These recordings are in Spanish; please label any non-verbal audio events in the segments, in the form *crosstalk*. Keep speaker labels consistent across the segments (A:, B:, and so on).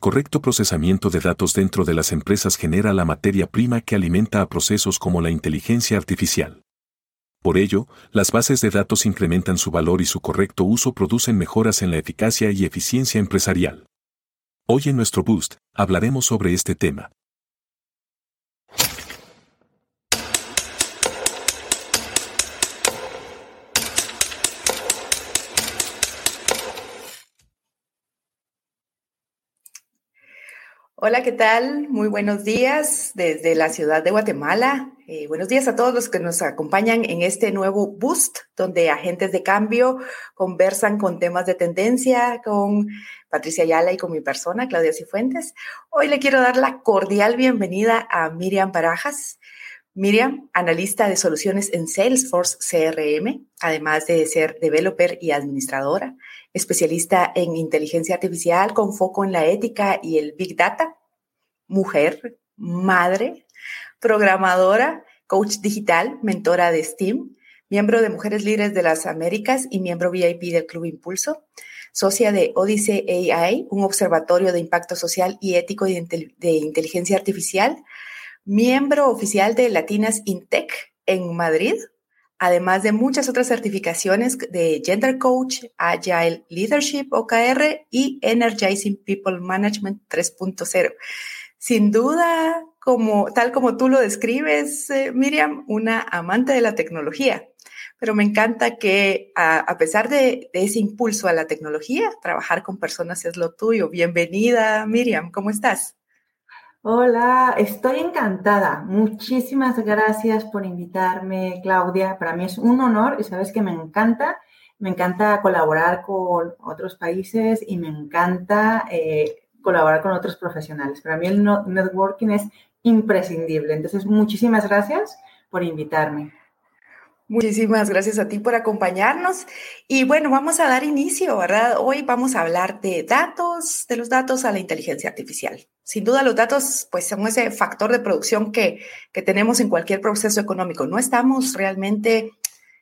A: correcto procesamiento de datos dentro de las empresas genera la materia prima que alimenta a procesos como la inteligencia artificial. Por ello, las bases de datos incrementan su valor y su correcto uso producen mejoras en la eficacia y eficiencia empresarial. Hoy en nuestro Boost, hablaremos sobre este tema.
B: Hola, ¿qué tal? Muy buenos días desde la ciudad de Guatemala. Eh, buenos días a todos los que nos acompañan en este nuevo Boost, donde agentes de cambio conversan con temas de tendencia con Patricia Ayala y con mi persona, Claudia Cifuentes. Hoy le quiero dar la cordial bienvenida a Miriam Barajas. Miriam, analista de soluciones en Salesforce CRM, además de ser developer y administradora especialista en inteligencia artificial con foco en la ética y el Big Data, mujer, madre, programadora, coach digital, mentora de STEAM, miembro de Mujeres Líderes de las Américas y miembro VIP del Club Impulso, socia de Odyssey AI, un observatorio de impacto social y ético de, inteligencia artificial, miembro oficial de Latinas InTech en Madrid, además de muchas otras certificaciones de Gender Coach, Agile Leadership OKR y Energizing People Management 3.0. Sin duda, como, tal como tú lo describes, eh, Miriam, una amante de la tecnología. Pero me encanta que a, pesar de, de, ese impulso a la tecnología, trabajar con personas es lo tuyo. Bienvenida, Miriam, ¿cómo estás?
C: Hola, estoy encantada. Muchísimas gracias por invitarme, Claudia. Para mí es un honor y sabes que me encanta. Me encanta colaborar con otros países y me encanta eh, colaborar con otros profesionales. Para mí el networking es imprescindible. Entonces, muchísimas gracias por invitarme.
B: Muchísimas gracias a ti por acompañarnos. Y bueno, vamos a dar inicio, ¿verdad? Hoy vamos a hablar de datos, de los datos a la inteligencia artificial. Sin duda los datos pues son ese factor de producción que, tenemos en cualquier proceso económico. No estamos realmente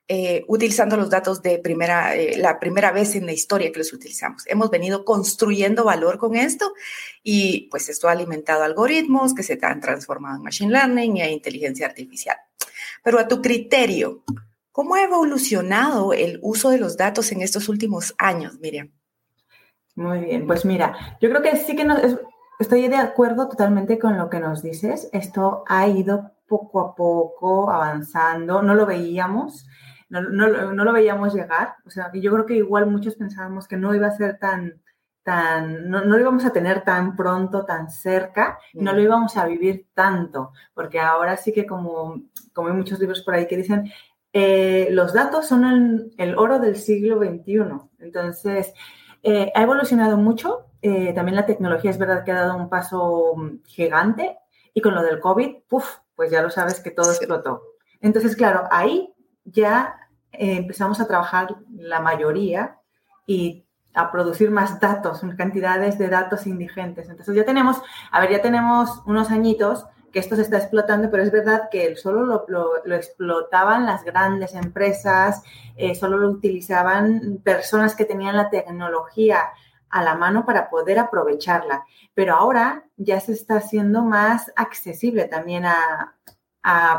B: eh, utilizando los datos de primera, eh, la primera vez en la historia que los utilizamos. Hemos venido construyendo valor con esto y pues esto ha alimentado algoritmos que se han transformado en machine learning en inteligencia artificial. Pero a tu criterio, ¿cómo ha evolucionado el uso de los datos en estos últimos años, Miriam?
C: Muy bien, pues mira, yo creo que sí que nos, Estoy de acuerdo totalmente con lo que nos dices. Esto ha ido poco a poco avanzando. No lo veíamos, no, lo veíamos llegar. O sea, yo creo que igual muchos pensábamos que no iba a ser tan, tan, no, lo íbamos a tener tan pronto, tan cerca, no lo íbamos a vivir tanto, porque ahora sí que como, como hay muchos libros por ahí que dicen, eh, los datos son el, el, oro del siglo XXI. Entonces, eh, ha evolucionado mucho, eh, también la tecnología es verdad que ha dado un paso gigante y con lo del COVID, pues ya lo sabes que todo explotó. Entonces, claro, ahí ya eh, empezamos a trabajar la mayoría y a producir más datos, cantidades de datos indigentes. Entonces ya tenemos, a ver, ya tenemos unos añitos que esto se está explotando, pero es verdad que solo lo, explotaban las grandes empresas, eh, solo lo utilizaban personas que tenían la tecnología a la mano para poder aprovecharla. Pero ahora ya se está haciendo más accesible también a,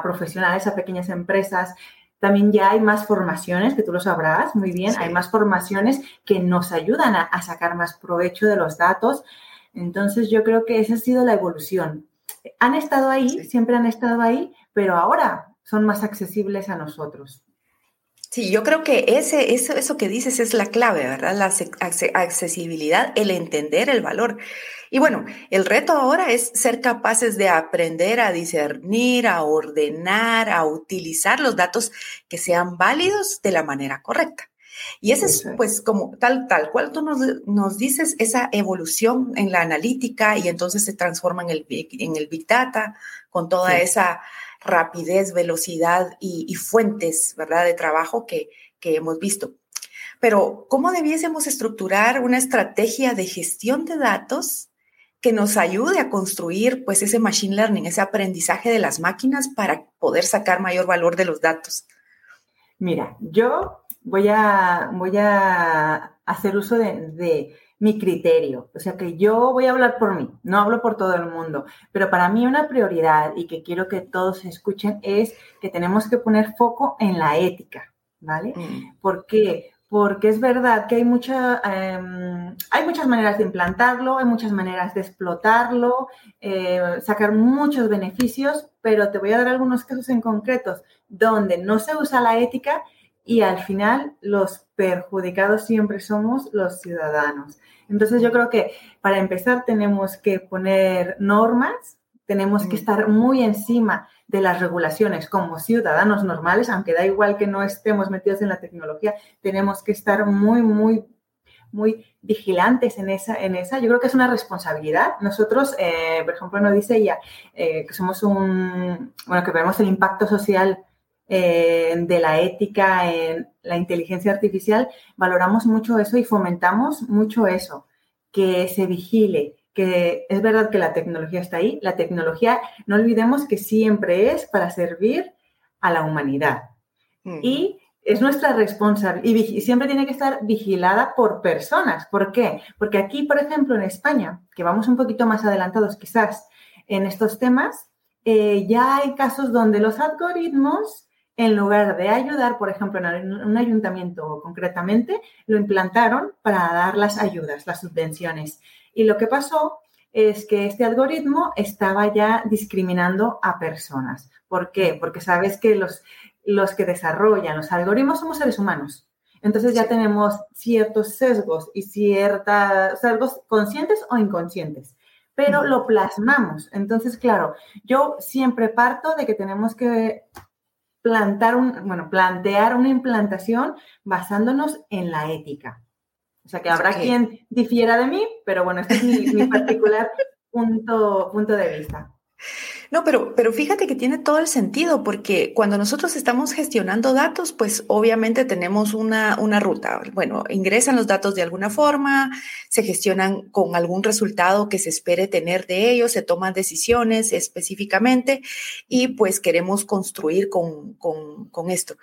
C: profesionales, a pequeñas empresas. También ya hay más formaciones, que tú lo sabrás muy bien, hay más formaciones que nos ayudan a, a sacar más provecho de los datos. Entonces yo creo que esa ha sido la evolución han estado ahí, siempre han estado ahí, pero ahora son más accesibles a nosotros.
B: Sí, yo creo que ese, eso, eso que dices es la clave, ¿verdad? La accesibilidad, el entender el valor. Y bueno, el reto ahora es ser capaces de aprender a discernir, a ordenar, a utilizar los datos que sean válidos de la manera correcta. Y ese es, pues, como tal, tal cual tú nos, dices, esa evolución en la analítica y entonces se transforma en el, en el Big Data con toda esa rapidez, velocidad y, fuentes, ¿verdad?, de trabajo que, que hemos visto. Pero, ¿cómo debiésemos estructurar una estrategia de gestión de datos que nos ayude a construir, pues, ese machine learning, ese aprendizaje de las máquinas para poder sacar mayor valor de los datos?
C: Mira, yo voy a, voy a hacer uso de, mi criterio. O sea que yo voy a hablar por mí, no hablo por todo el mundo, pero para mí una prioridad y que quiero que todos escuchen es que tenemos que poner foco en la ética, ¿vale? Mm. ¿Por qué? Porque es verdad que hay, mucha, em, hay muchas maneras de implantarlo, hay muchas maneras de explotarlo, eh, sacar muchos beneficios, pero te voy a dar algunos casos en concretos donde no se usa la ética y al final los perjudicados siempre somos los ciudadanos. Entonces yo creo que para empezar tenemos que poner normas, tenemos que estar muy encima de las regulaciones como ciudadanos normales, aunque da igual que no estemos metidos en la tecnología, tenemos que estar muy, muy muy vigilantes en esa, en esa. Yo creo que es una responsabilidad. Nosotros, eh, por ejemplo, nos dice ella eh, que somos un, bueno, que vemos el impacto social eh, de la ética en la inteligencia artificial, valoramos mucho eso y fomentamos mucho eso, que se vigile, que es verdad que la tecnología está ahí, la tecnología, no olvidemos que siempre es para servir a la humanidad. Y es nuestra responsabilidad y siempre tiene que estar vigilada por personas. ¿Por qué? Porque aquí, por ejemplo, en España, que vamos un poquito más adelantados quizás en estos temas, eh, ya hay casos donde los algoritmos en lugar de ayudar, por ejemplo, en un ayuntamiento concretamente, lo implantaron para dar las ayudas, las subvenciones. Y lo que pasó es que este algoritmo estaba ya discriminando a personas. ¿Por qué? Porque sabes que los, los que desarrollan los algoritmos somos seres humanos. Entonces ya tenemos ciertos sesgos y ciertos sesgos conscientes o inconscientes, pero lo plasmamos. Entonces, claro, yo siempre parto de que tenemos que plantar un, bueno, plantear una implantación basándonos en la ética. O sea que habrá quien difiera de mí, pero bueno, este es mi, particular *laughs* punto, punto de vista.
B: No, pero, pero fíjate que tiene todo el sentido, porque cuando nosotros estamos gestionando datos, pues obviamente tenemos una, una ruta. Bueno, ingresan los datos de alguna forma, se gestionan con algún resultado que se espere tener de ellos, se toman decisiones específicamente y pues queremos construir con, con, con esto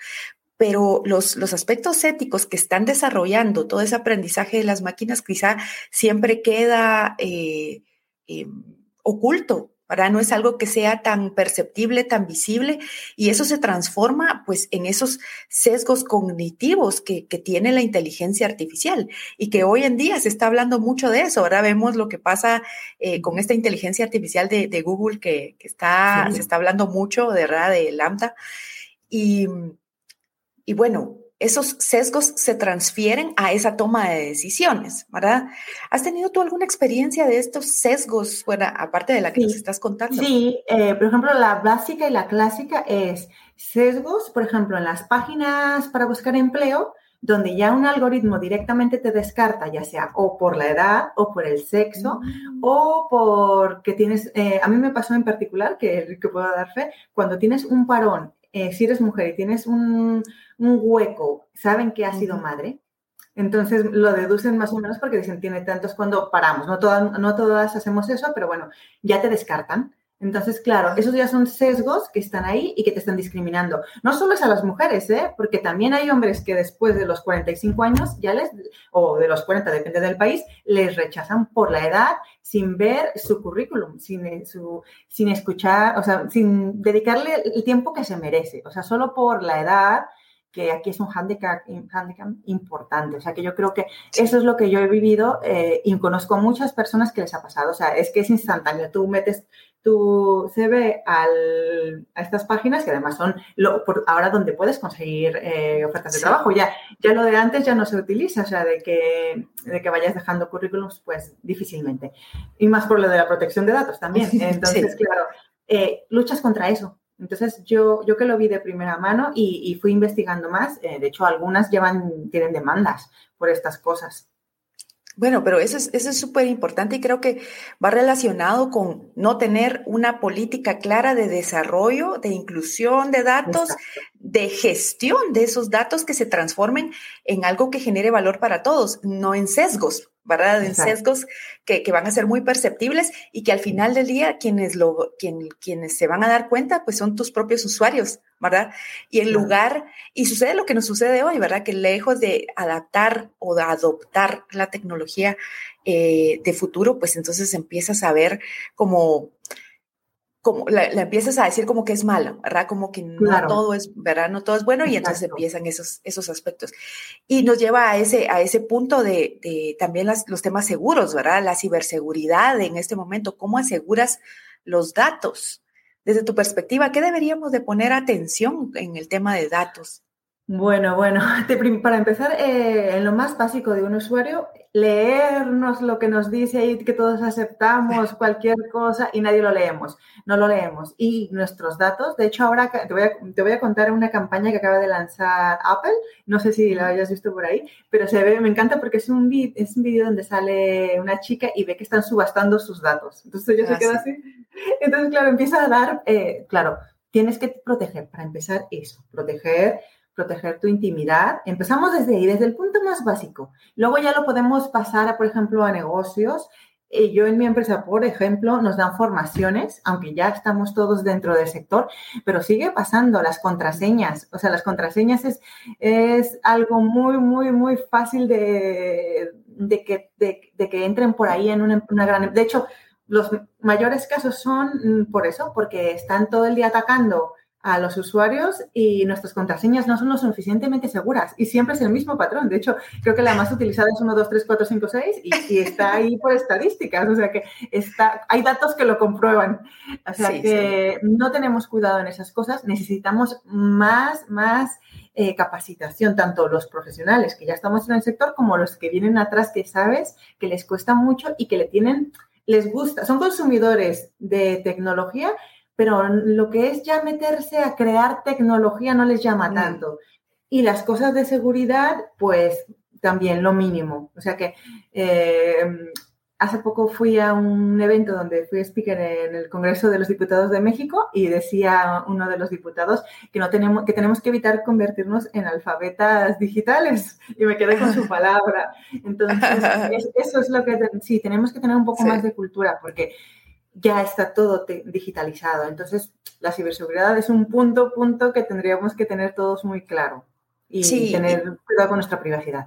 B: pero los, los, aspectos éticos que están desarrollando todo ese aprendizaje de las máquinas quizá siempre queda eh, em, oculto no es algo que sea tan perceptible, tan visible, y eso se transforma pues en esos sesgos cognitivos que, tiene la inteligencia artificial y que hoy en día se está hablando mucho de eso. Ahora vemos lo que pasa eh, con esta inteligencia artificial de, Google que, está, se está hablando mucho, de verdad, de Lambda. Y, y bueno, esos sesgos se transfieren a esa toma de decisiones, ¿verdad? ¿Has tenido tú alguna experiencia de estos sesgos, bueno, aparte de la que nos estás contando?
C: Sí, eh, por ejemplo, la básica y la clásica es sesgos, por ejemplo, en las páginas para buscar empleo, donde ya un algoritmo directamente te descarta, ya sea o por la edad o por el sexo mm. o porque tienes, eh, a mí me pasó en particular, que, que puedo dar fe, cuando tienes un parón eh, si eres mujer y tienes un, hueco, saben que has sido madre, entonces lo deducen más o menos porque dicen, tiene tantos cuando paramos. No todas, no todas hacemos eso, pero bueno, ya te descartan. Entonces, claro, esos ya son sesgos que están ahí y que te están discriminando. No solo es a las mujeres, ¿eh? porque también hay hombres que después de los 45 años, ya les, o de los 40, depende del país, les rechazan por la edad sin ver su currículum, sin, su, sin escuchar, o sea, sin dedicarle el tiempo que se merece. O sea, solo por la edad que aquí es un handicap, handicap, importante. O sea, que yo creo que eso es lo que yo he vivido eh, y conozco a muchas personas que les ha pasado. O sea, es que es instantáneo. Tú metes tu CV al, a estas páginas, que además son lo, ahora donde puedes conseguir eh, ofertas de trabajo. Ya, ya lo de antes ya no se utiliza, o sea, de que, de que vayas dejando currículums, pues difícilmente. Y más por lo de la protección de datos también. Entonces, claro, eh, luchas contra eso. Entonces, yo, yo que lo vi de primera mano y, fui investigando más, eh, de hecho, algunas llevan, tienen demandas por estas cosas.
B: Bueno, pero eso es eso es súper importante y creo que va relacionado con no tener una política clara de desarrollo, de inclusión de datos, de gestión de esos datos que se transformen en algo que genere valor para todos, no en sesgos, ¿verdad? En sesgos que, van a ser muy perceptibles y que al final del día quienes, lo, quien, quienes se van a dar cuenta, pues son tus propios usuarios, ¿verdad? Y en lugar, y sucede lo que nos sucede hoy, ¿verdad? Que lejos de adaptar o de adoptar la tecnología eh, de futuro, pues entonces empiezas a ver como como la, empiezas a decir como que es malo, ¿verdad? Como que no todo es, ¿verdad? No todo es bueno y entonces empiezan esos, esos aspectos. Y nos lleva a ese, a ese punto de, también los temas seguros, ¿verdad? La ciberseguridad en este momento, ¿cómo aseguras los datos? Desde tu perspectiva, ¿qué deberíamos de poner atención en el tema de datos?
C: Bueno, bueno, *laughs* para empezar, eh, en lo más básico de un usuario, leernos lo que nos dice ahí, que todos aceptamos *laughs* cualquier cosa y nadie lo leemos, no lo leemos. Y nuestros datos, de hecho ahora te voy a, te voy a contar una campaña que acaba de lanzar Apple, no sé si la hayas visto por ahí, pero se ve, me encanta porque es un, es un vídeo donde sale una chica y ve que están subastando sus datos. Entonces yo se ah, queda así. Entonces, claro, empieza a dar, eh, claro, tienes que proteger, para empezar eso, proteger proteger tu intimidad. Empezamos desde ahí, desde el punto más básico. Luego ya lo podemos pasar, a, por ejemplo, a negocios. Eh, yo en mi empresa, por ejemplo, nos dan formaciones, aunque ya estamos todos dentro del sector, pero sigue pasando las contraseñas. O sea, las contraseñas es, es algo muy, muy, muy fácil de, de, que, de, que entren por ahí en una, una gran... De hecho, los mayores casos son mm, por eso, porque están todo el día atacando a los usuarios y nuestras contraseñas no son lo suficientemente seguras y siempre es el mismo patrón. De hecho, creo que la más utilizada es 1, 2, 3, 4, 5, 6 y, está ahí por estadísticas. O sea que está, hay datos que lo comprueban. O sea que no tenemos cuidado en esas cosas. Necesitamos más, más eh, capacitación, tanto los profesionales que ya estamos en el sector como los que vienen atrás que sabes que les cuesta mucho y que le tienen, les gusta, son consumidores de tecnología pero lo que es ya meterse a crear tecnología no les llama tanto. Y las cosas de seguridad, pues también lo mínimo. O sea que eh, hace poco fui a un evento donde fui speaker en el Congreso de los Diputados de México y decía uno de los diputados que no tenemos que tenemos que evitar convertirnos en alfabetas digitales y me quedé con su *laughs* palabra. Entonces, *laughs* eso es lo que sí tenemos que tener un poco más de cultura porque ya está todo digitalizado. Entonces, la ciberseguridad es un punto, punto que tendríamos que tener todos muy claro y tener cuidado con nuestra privacidad.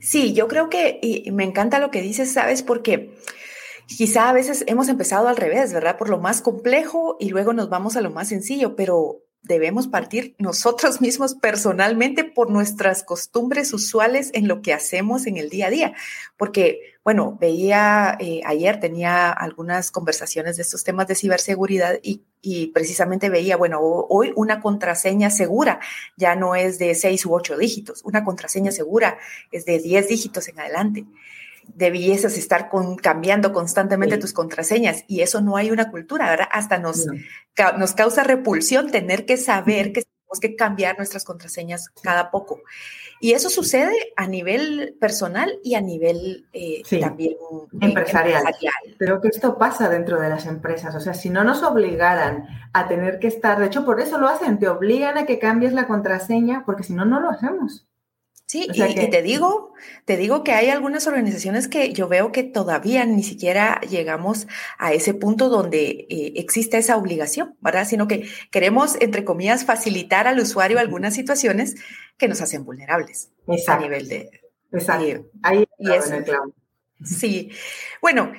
B: Sí, yo creo que, y me encanta lo que dices, ¿sabes? Porque quizá a veces hemos empezado al revés, ¿verdad? Por lo más complejo y luego nos vamos a lo más sencillo, pero debemos partir nosotros *laughs* mismos personalmente por nuestras costumbres usuales en lo que hacemos en el día a día. Porque, bueno, veía, eh, ayer tenía algunas conversaciones de estos temas de ciberseguridad y, y, precisamente veía, bueno, hoy una contraseña segura ya no es de seis u ocho dígitos, una contraseña segura es de diez dígitos en adelante debieses estar cambiando constantemente tus contraseñas y eso no hay una cultura, ¿verdad? Hasta nos, nos causa repulsión tener que saber que tenemos que cambiar nuestras contraseñas cada poco. Y eso sucede a nivel personal y a nivel eh, también
C: eh, empresarial. Pero que esto pasa dentro de las empresas. O sea, si no nos obligaran a tener que estar, de hecho, por eso lo hacen, te obligan a que cambies la contraseña, porque si no, no lo hacemos.
B: Sí, y, te digo, te digo que hay algunas organizaciones que yo veo que todavía ni siquiera llegamos a ese punto donde eh, existe esa obligación, ¿verdad? Sino que queremos, entre comillas, facilitar al usuario algunas situaciones que nos hacen vulnerables a nivel de.
C: Exacto. Ahí y eso,
B: Sí. Bueno,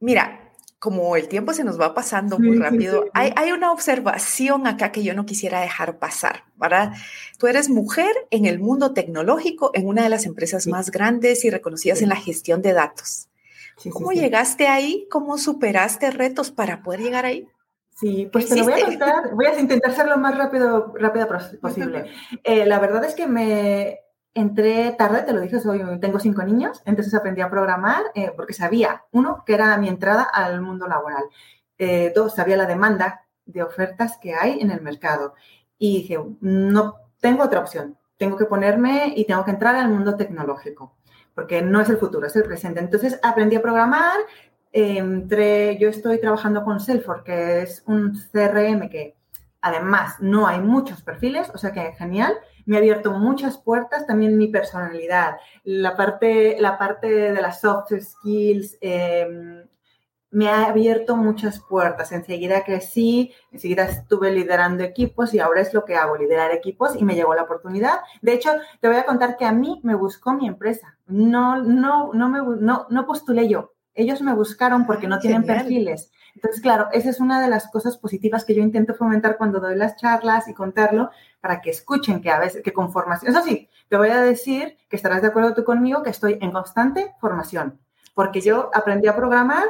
B: mira, como el tiempo se nos va pasando muy rápido, Hay, una observación acá que yo no quisiera dejar pasar, ¿verdad? Tú eres mujer en el mundo tecnológico, en una de las empresas más grandes y reconocidas en la gestión de datos. ¿Cómo llegaste ahí? ¿Cómo superaste retos para poder llegar ahí?
C: Sí, pues te lo voy a contar, voy a intentar ser lo más rápido, rápida posible. Eh, la verdad es que me, entré tarde, te lo dije, soy, tengo cinco niños, entonces aprendí a programar eh, porque sabía, uno, que era mi entrada al mundo laboral. Eh, dos, sabía la demanda de ofertas que hay en el mercado. Y dije, no tengo otra opción, tengo que ponerme y tengo que entrar al mundo tecnológico, porque no es el futuro, es el presente. Entonces aprendí a programar, entré, yo estoy trabajando con Salesforce, que es un CRM que además no hay muchos perfiles, o sea que genial me ha abierto muchas puertas, también mi personalidad, la parte, la parte de las soft skills, em, me ha abierto muchas puertas. Enseguida crecí, enseguida estuve liderando equipos y ahora es lo que hago, liderar equipos y me llegó la oportunidad. De hecho, te voy a contar que a mí me buscó mi empresa. No, no, no, me, no, no postulé yo. Ellos me buscaron porque no tienen perfiles. Entonces, claro, esa es una de las cosas positivas que yo intento fomentar cuando doy las charlas y contarlo para que escuchen que a veces, que con formación, eso sí, te voy a decir que estarás de acuerdo tú conmigo que estoy en constante formación, porque yo aprendí a programar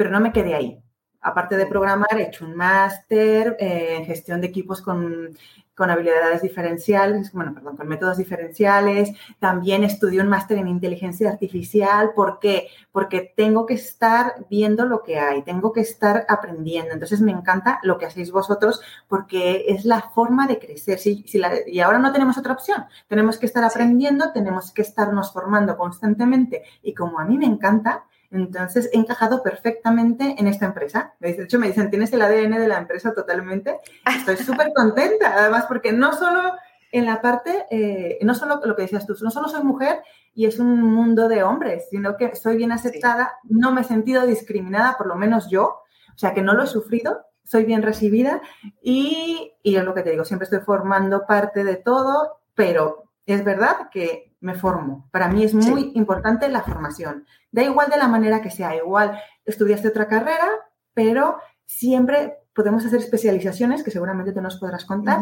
C: pero no me quedé ahí. Aparte de programar, he hecho un máster eh, en gestión de equipos con, con, habilidades diferenciales, bueno, perdón, con métodos diferenciales. También estudié un máster en inteligencia artificial. ¿Por qué? Porque tengo que estar viendo lo que hay, tengo que estar aprendiendo. Entonces, me encanta lo que hacéis vosotros porque es la forma de crecer. Si, si y ahora no tenemos otra opción. Tenemos que estar aprendiendo, tenemos que estarnos formando constantemente. Y como a mí me encanta, entonces, he encajado perfectamente en esta empresa. De hecho, me dicen, tienes el ADN de la empresa totalmente. Estoy *laughs* súper contenta, además, porque no solo en la parte, eh, no solo lo que decías tú, no solo soy mujer y es un mundo de hombres, sino que soy bien aceptada, no me he sentido discriminada, por lo menos yo, o sea, que no lo he sufrido, soy bien recibida y, y es lo que te digo, siempre estoy formando parte de todo, pero es verdad que me formo. Para mí es muy importante la formación. Da igual de la manera que sea, igual estudiaste otra carrera, pero siempre podemos hacer especializaciones, que seguramente te nos podrás contar,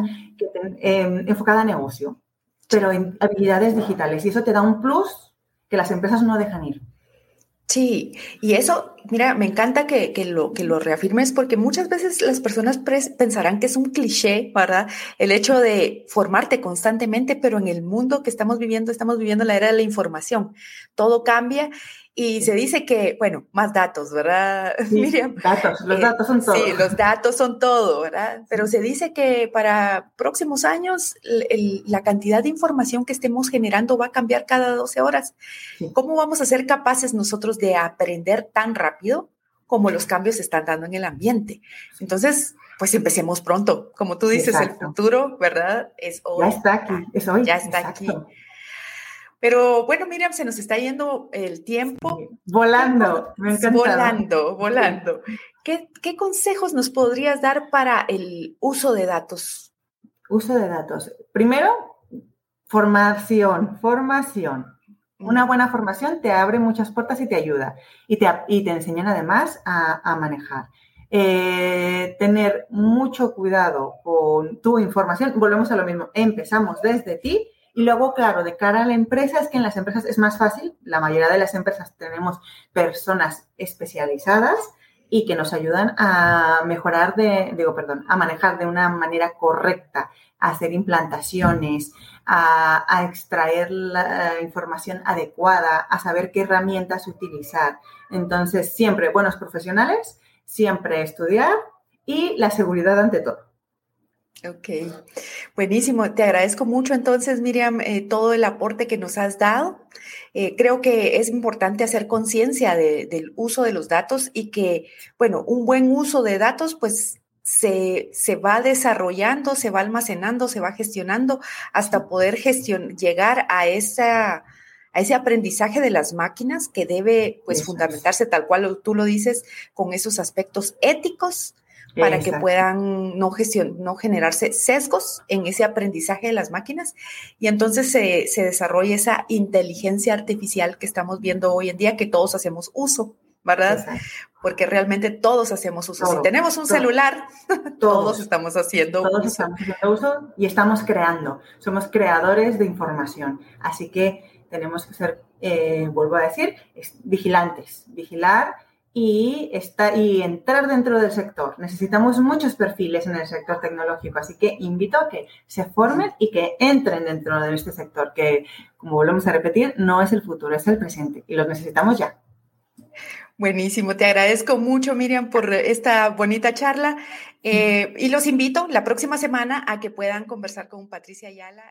C: em, enfocada a negocio, pero en habilidades digitales. Y eso te da un plus que las empresas no dejan ir.
B: Sí, y eso, mira, me encanta que, lo, que lo reafirmes porque muchas veces las personas pensarán que es un cliché, ¿verdad? El hecho de formarte constantemente, pero en el mundo que estamos viviendo, estamos viviendo la era de la información. Todo cambia y se dice que, bueno, más datos, ¿verdad, *laughs*
C: Miriam? Datos, los eh, datos son todo.
B: Sí, los datos son todo, ¿verdad? Pero se dice que para próximos años la cantidad de información que estemos generando va a cambiar cada 12 horas. ¿Cómo vamos a ser capaces nosotros de aprender tan rápido como los cambios se están dando en el ambiente? Entonces, pues empecemos pronto. Como tú dices, el futuro, ¿verdad?
C: Es hoy. Ya está aquí, es hoy.
B: Ya está aquí. Pero bueno, Miriam, se nos está yendo el tiempo.
C: Volando, me encanta.
B: Volando, volando. ¿Qué, consejos nos podrías dar para el uso de datos?
C: Uso de datos. Primero, formación, formación. Una buena formación te abre muchas puertas y te ayuda. Y te, y te enseñan además a, manejar. Eh, tener mucho cuidado con tu información. Volvemos a lo mismo. Empezamos desde ti y luego, claro, de cara a la empresa, es que en las empresas es más fácil. La mayoría de las empresas tenemos personas especializadas y que nos ayudan a mejorar de, digo, perdón, a manejar de una manera correcta, a hacer implantaciones, a, extraer la información adecuada, a saber qué herramientas utilizar. Entonces, siempre buenos profesionales, siempre estudiar y la seguridad ante todo.
B: Ok, buenísimo. Te agradezco mucho entonces, Miriam, eh, todo el aporte que nos has dado. Eh, creo que es importante hacer conciencia del uso de los datos y que, bueno, un buen uso de datos, pues se, se, va desarrollando, se va almacenando, se va gestionando hasta poder gestion llegar a esa a ese aprendizaje de las máquinas que debe pues fundamentarse tal cual tú lo dices con esos aspectos éticos para que puedan no, no generarse sesgos en ese aprendizaje de las máquinas y entonces se, se desarrolla esa inteligencia artificial que estamos viendo hoy en día, que todos hacemos uso. ¿verdad? Porque realmente todos hacemos uso. si tenemos un celular, *laughs* todos, estamos haciendo
C: todos Estamos haciendo uso y estamos creando. Somos creadores de información. Así que tenemos que ser, eh, vuelvo a decir, vigilantes. Vigilar y, está, y entrar dentro del sector. Necesitamos muchos perfiles en el sector tecnológico, así que invito a que se formen y que entren dentro de este sector, que, como volvemos a repetir, no es el futuro, es el presente y lo necesitamos ya.
B: Buenísimo, te agradezco mucho, Miriam, por esta bonita charla eh, y los invito la próxima semana a que puedan conversar con Patricia Ayala.